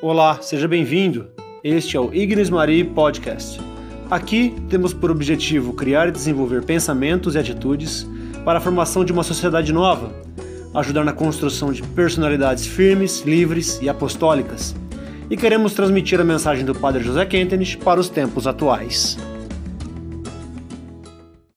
Olá, seja bem-vindo. Este é o Ignis Marie Podcast. Aqui temos por objetivo criar e desenvolver pensamentos e atitudes para a formação de uma sociedade nova, ajudar na construção de personalidades firmes, livres e apostólicas. E queremos transmitir a mensagem do Padre José Kentenich para os tempos atuais.